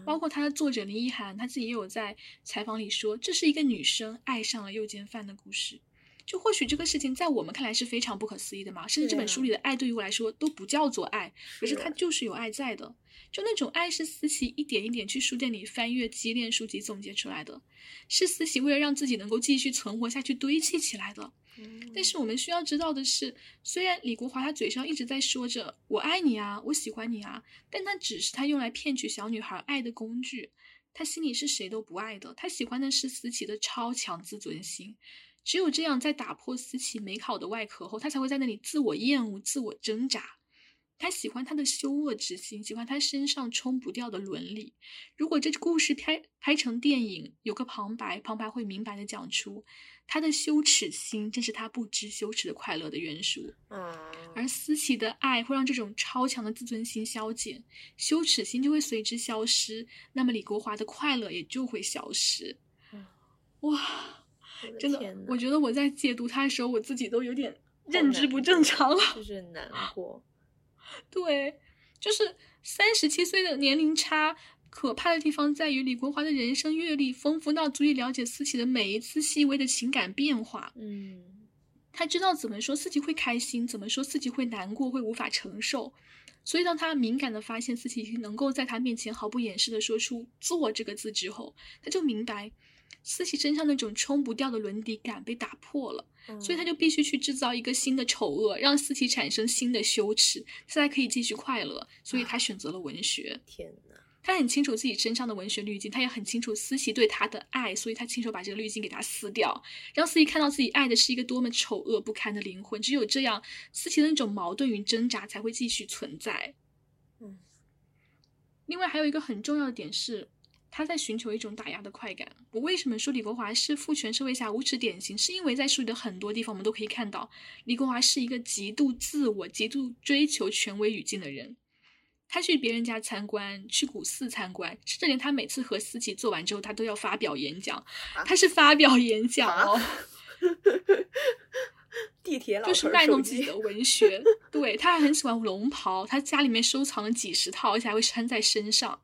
包括他的作者林一涵，他自己也有在采访里说，这是一个女生爱上了诱奸犯的故事。就或许这个事情在我们看来是非常不可思议的嘛，甚至这本书里的爱对于我来说都不叫做爱，可是它就是有爱在的。就那种爱是思琪一点一点去书店里翻阅积淀书籍总结出来的，是思琪为了让自己能够继续存活下去堆砌起来的。
嗯
但是我们需要知道的是，虽然李国华他嘴上一直在说着“我爱你啊，我喜欢你啊”，但他只是他用来骗取小女孩爱的工具。他心里是谁都不爱的，他喜欢的是思琪的超强自尊心。只有这样，在打破思琪美好的外壳后，他才会在那里自我厌恶、自我挣扎。他喜欢他的羞恶之心，喜欢他身上冲不掉的伦理。如果这故事拍拍成电影，有个旁白，旁白会明白的讲出，他的羞耻心正是他不知羞耻的快乐的元素。
嗯，
而思琪的爱会让这种超强的自尊心消减，羞耻心就会随之消失，那么李国华的快乐也就会消失。
嗯
哇，
我
真的我觉得我在解读他的时候，我自己都有点认知不正常了。
就 是难过。
对，就是三十七岁的年龄差，可怕的地方在于李国华的人生阅历丰富到足以了解思琪的每一次细微的情感变化。
嗯
他知道怎么说思琪会开心，怎么说思琪会难过，会无法承受。所以，当他敏感的发现思琪能够在他面前毫不掩饰的说出“做”这个字之后，他就明白思琪身上那种冲不掉的伦理感被打破了。所以他就必须去制造一个新的丑恶，让思琪产生新的羞耻，他才可以继续快乐。所以他选择了文学。
天呐，
他很清楚自己身上的文学滤镜，他也很清楚思琪对他的爱，所以他亲手把这个滤镜给他撕掉，让思琪看到自己爱的是一个多么丑恶不堪的灵魂。只有这样，思琪的那种矛盾与挣扎才会继续存在。
嗯，
另外还有一个很重要的点是，他在寻求一种打压的快感。我为什么说李国华是父权社会下无耻典型？是因为在书里的很多地方，我们都可以看到，李国华是一个极度自我、极度追求权威语境的人。他去别人家参观，去古寺参观，甚至连他每次和思琪做完之后，他都要发表演讲。他是发表演讲哦，
地铁老
就是卖弄自己的文学。对，他还很喜欢龙袍，他家里面收藏了几十套，而且还会穿在身上。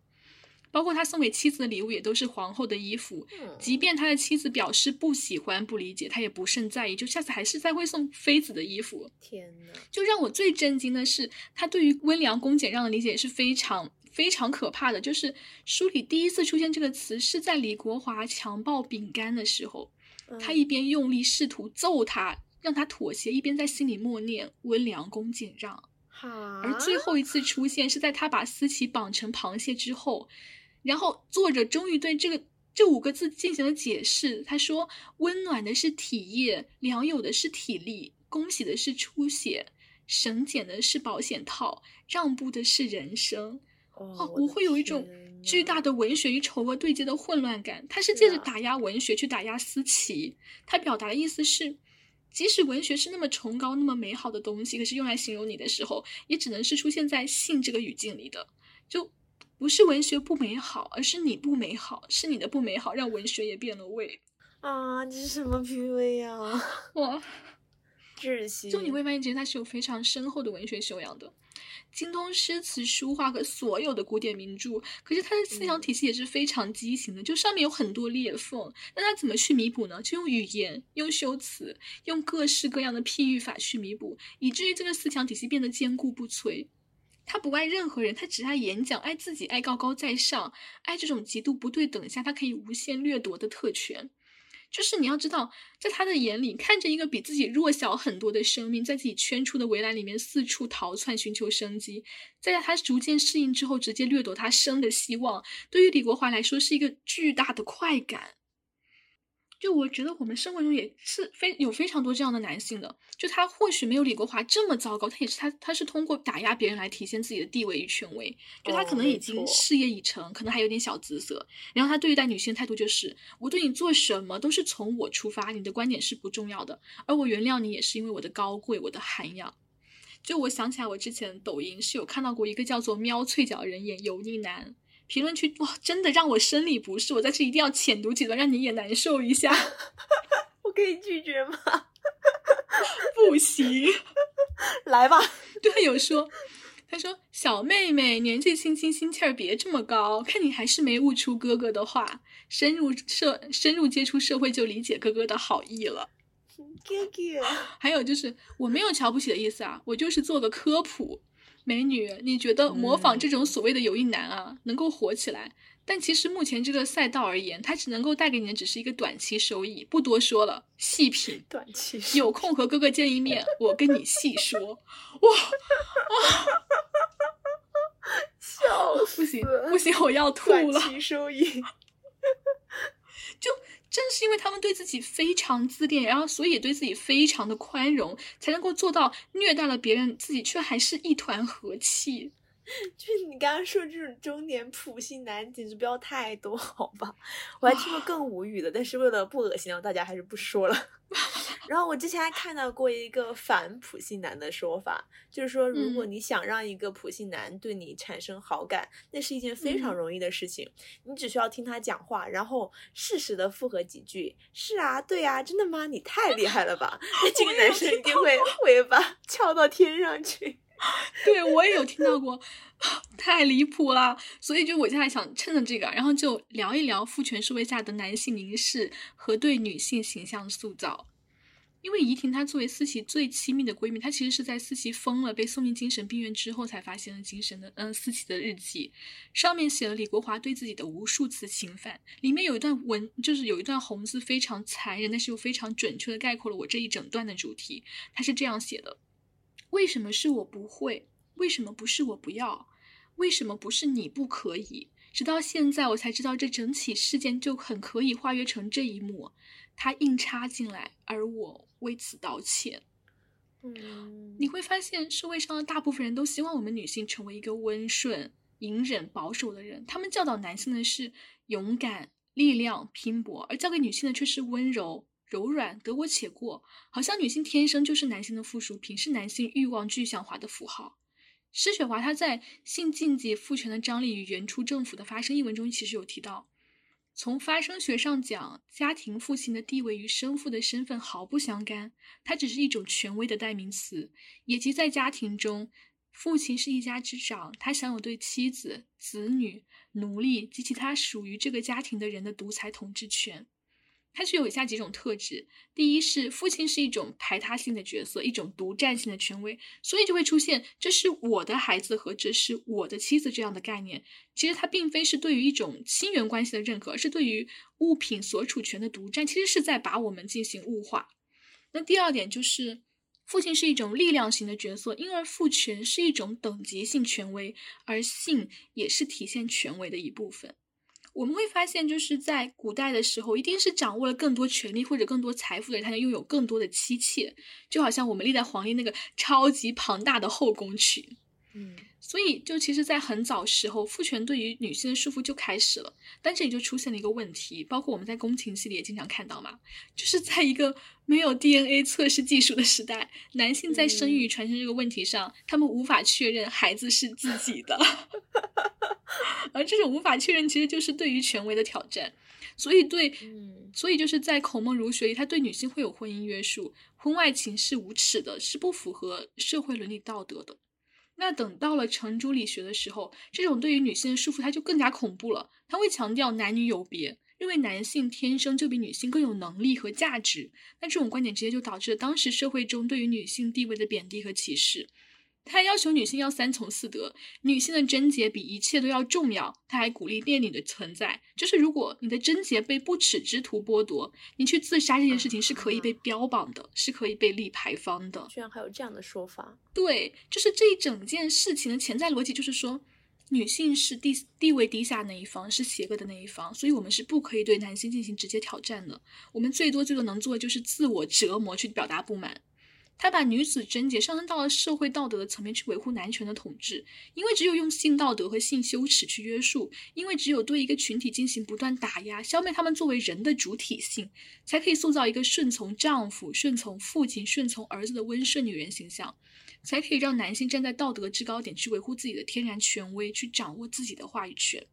包括他送给妻子的礼物也都是皇后的衣服，
嗯
即便他的妻子表示不喜欢、不理解，他也不甚在意，就下次还是再会送妃子的衣服。
天呐，
就让我最震惊的是，他对于温良恭俭让的理解也是非常非常可怕的。就是书里第一次出现这个词是在李国华强暴饼干的时候，他
嗯
一边用力试图揍他，让他妥协，一边在心里默念温良恭俭让。
哈，
而最后一次出现是在他把思琪绑成螃蟹之后，然后作者终于对这个这五个字进行了解释。他说：“温暖的是体液，良友的是体力，恭喜的是出血，省俭的是保险套，让步的是人生。”
哦
哦，我会有一种巨大的文学与丑恶对接的混乱感。他是借着打压文学去打压思琪，他表达的意思是，即使文学是那么崇高、那么美好的东西，可是用来形容你的时候，也只能是出现在性这个语境里的。就不是文学不美好，而是你不美好，是你的不美好让文学也变了味。
啊，这是什么 PUA 呀？
哇！
窒息。
就你会发现，其实他是有非常深厚的文学修养的，精通诗词书画和所有的古典名著。可是他的思想体系也是非常畸形的，就上面有很多裂缝。那他怎么去弥补呢？就用语言、用修辞、用各式各样的譬喻法去弥补，以至于这个思想体系变得坚固不摧。他不爱任何人，他只爱演讲，爱自己，爱高高在上，爱这种极度不对等下他可以无限掠夺的特权。就是你要知道，在他的眼里，看着一个比自己弱小很多的生命，在自己圈出的围栏里面四处逃窜，寻求生机，在他逐渐适应之后，直接掠夺他生的希望，对于李国华来说是一个巨大的快感。就我觉得我们生活中也是非有非常多这样的男性的，就他或许没有李国华这么糟糕，他也是他他是通过打压别人来体现自己的地位与权威，就他可能已经事业已成，可能还有点小姿色，然后他对待女性的态度就是，我对你做什么都是从我出发，你的观点是不重要的，而我原谅你也是因为我的高贵，我的涵养。就我想起来，我之前抖音是有看到过一个叫做喵脆角人眼油腻男，评论区哇，真的让我生理不适，我在这一定要浅读几段，让你也难受一下。
我可以拒绝吗？
不行，
来吧。
队友说，他说小妹妹年纪轻轻心气儿别这么高，看你还是没悟出哥哥的话，深入社深入接触社会就理解哥哥的好意了。
哥哥，
还有就是我没有瞧不起的意思啊，我就是做个科普。美女，你觉得模仿这种所谓的友谊男啊，能够火起来？但其实目前这个赛道而言，它只能够带给你的只是一个短期收益。不多说了，细品。
短期
有空和哥哥见一面，我跟你细说。哇哇！
笑
不行不行，我要吐了。
短期收益，
就。正是因为他们对自己非常自恋，然后所以也对自己非常的宽容，才能够做到虐待了别人，自己却还是一团和气。
就是你刚刚说这种中年普信男，简直不要太多，好吧？我还听过更无语的，但是为了不恶心大家，还是不说了。然后我之前还看到过一个反普信男的说法，就是说，如果你想让一个普信男对你产生好感，那是一件非常容易的事情，你只需要听他讲话，然后适时的附和几句“是啊，对啊，真的吗？你太厉害了吧！” 那这个男生一定会尾巴 翘到天上去。
对我也有听到过，太离谱了。所以就我现在想趁着这个，然后就聊一聊父权社会下的男性凝视和对女性形象塑造。因为怡婷她作为思琪最亲密的闺蜜，她其实是在思琪疯了被送进精神病院之后才发现了精神的，嗯，思琪的日记上面写了李国华对自己的无数次侵犯，里面有一段文，就是有一段红字非常残忍，但是又非常准确的概括了我这一整段的主题。她是这样写的。为什么是我不会？为什么不是我不要？为什么不是你不可以？直到现在，我才知道这整起事件就很可以化约成这一幕：他硬插进来，而我为此道歉。
嗯，
你会发现，社会上的大部分人都希望我们女性成为一个温顺、隐忍、保守的人。他们教导男性的是勇敢、力量、拼搏，而教给女性的却是温柔。柔软得过且过，好像女性天生就是男性的附属品，是男性欲望具象化的符号。施雪华他在《性禁忌、父权的张力与原初政府的发生》一文中，其实有提到，从发生学上讲，家庭父亲的地位与生父的身份毫不相干，它只是一种权威的代名词，也即在家庭中，父亲是一家之长，他享有对妻子、子女、奴隶及其他属于这个家庭的人的独裁统治权。它具有以下几种特质：第一是父亲是一种排他性的角色，一种独占性的权威，所以就会出现“这是我的孩子”和“这是我的妻子”这样的概念。其实它并非是对于一种亲缘关系的认可，而是对于物品所处权的独占，其实是在把我们进行物化。那第二点就是，父亲是一种力量型的角色，因而父权是一种等级性权威，而性也是体现权威的一部分。我们会发现，就是在古代的时候，一定是掌握了更多权力或者更多财富的人，才能拥有更多的妻妾，就好像我们历代皇帝那个超级庞大的后宫群。
嗯，
所以就其实，在很早时候，父权对于女性的束缚就开始了。但这里就出现了一个问题，包括我们在宫廷戏里也经常看到嘛，就是在一个没有 DNA 测试技术的时代，男性在生育传承这个问题上，他们无法确认孩子是自己的。而这种无法确认，其实就是对于权威的挑战。所以对，所以就是在孔孟儒学里，他对女性会有婚姻约束，婚外情是无耻的，是不符合社会伦理道德的。那等到了程朱理学的时候，这种对于女性的束缚，它就更加恐怖了。他会强调男女有别，认为男性天生就比女性更有能力和价值。那这种观点直接就导致了当时社会中对于女性地位的贬低和歧视。他还要求女性要三从四德，女性的贞洁比一切都要重要。他还鼓励恋女的存在，就是如果你的贞洁被不耻之徒剥夺，你去自杀这件事情是可以被标榜的，是可以被立牌坊的。
居然还有这样的说法？
对，就是这一整件事情的潜在逻辑，就是说女性是地地位低下那一方，是邪恶的那一方，所以我们是不可以对男性进行直接挑战的。我们最多最多能做的就是自我折磨，去表达不满。他把女子贞洁上升到了社会道德的层面去维护男权的统治，因为只有用性道德和性羞耻去约束，因为只有对一个群体进行不断打压，消灭他们作为人的主体性，才可以塑造一个顺从丈夫、顺从父亲、顺从儿子的温顺女人形象，才可以让男性站在道德制高点去维护自己的天然权威，去掌握自己的话语权。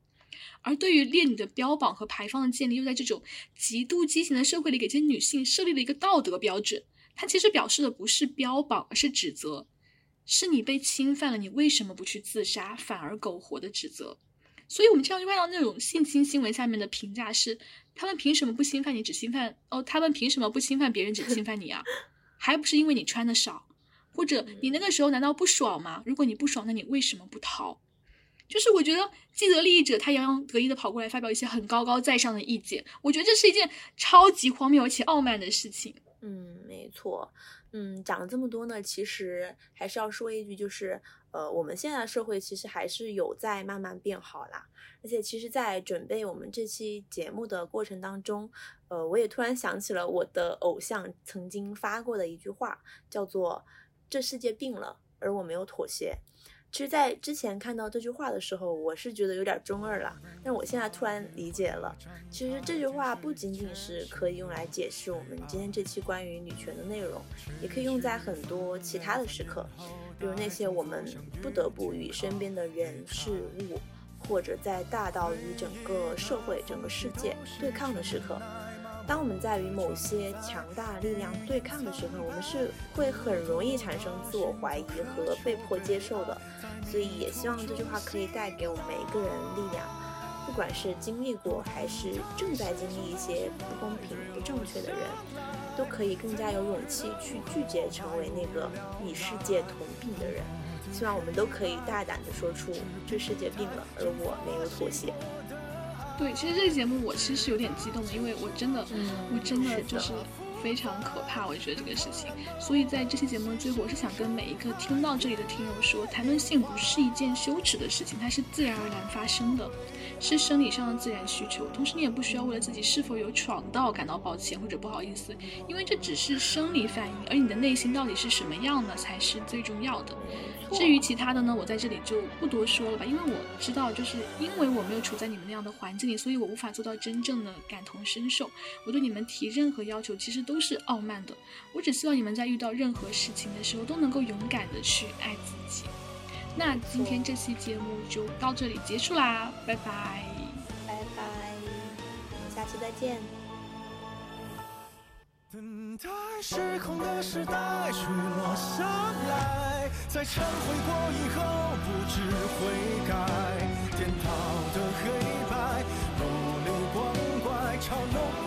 而对于烈女的标榜和牌坊的建立，又在这种极度畸形的社会里给这些女性设立了一个道德标准。它其实表示的不是标榜，而是指责，是你被侵犯了，你为什么不去自杀，反而苟活的指责。所以，我们经常就看到那种性侵新闻下面的评价是：他们凭什么不侵犯你，只侵犯哦？他们凭什么不侵犯别人，只侵犯你啊？还不是因为你穿的少，或者你那个时候难道不爽吗？如果你不爽，那你为什么不逃？就是我觉得既得利益者他洋洋得意的跑过来发表一些很高高在上的意见，我觉得这是一件超级荒谬而且傲慢的事情。
嗯，没错。嗯，讲了这么多呢，其实还是要说一句，就是呃，我们现在的社会其实还是有在慢慢变好啦。而且，其实，在准备我们这期节目的过程当中，呃，我也突然想起了我的偶像曾经发过的一句话，叫做“这世界病了，而我没有妥协”。其实，在之前看到这句话的时候，我是觉得有点中二了。但我现在突然理解了，其实这句话不仅仅是可以用来解释我们今天这期关于女权的内容，也可以用在很多其他的时刻，比如那些我们不得不与身边的人事物，或者在大到与整个社会、整个世界对抗的时刻。当我们在与某些强大力量对抗的时候，我们是会很容易产生自我怀疑和被迫接受的。所以也希望这句话可以带给我们每一个人力量，不管是经历过还是正在经历一些不公平、不正确的人，都可以更加有勇气去拒绝成为那个与世界同病的人。希望我们都可以大胆地说出这世界病了，而我没有妥协。
对，其实这个节目我其实是有点激动的，因为我真的，我真的就是。非常可怕，我觉得这个事情。所以在这期节目的最后，我是想跟每一个听到这里的听友说，谈论性不是一件羞耻的事情，它是自然而然发生的，是生理上的自然需求。同时，你也不需要为了自己是否有闯到感到抱歉或者不好意思，因为这只是生理反应，而你的内心到底是什么样的才是最重要的。至于其他的呢，我在这里就不多说了吧，因为我知道，就是因为我没有处在你们那样的环境里，所以我无法做到真正的感同身受。我对你们提任何要求，其实都是傲慢的。我只希望你们在遇到任何事情的时候，都能够勇敢的去爱自己。那今天这期节目就到这里结束啦拜拜。
拜拜下期再见。
等待时空的时代与我下来在忏悔过以后不知悔改。颠倒的黑白如流光怪嘲弄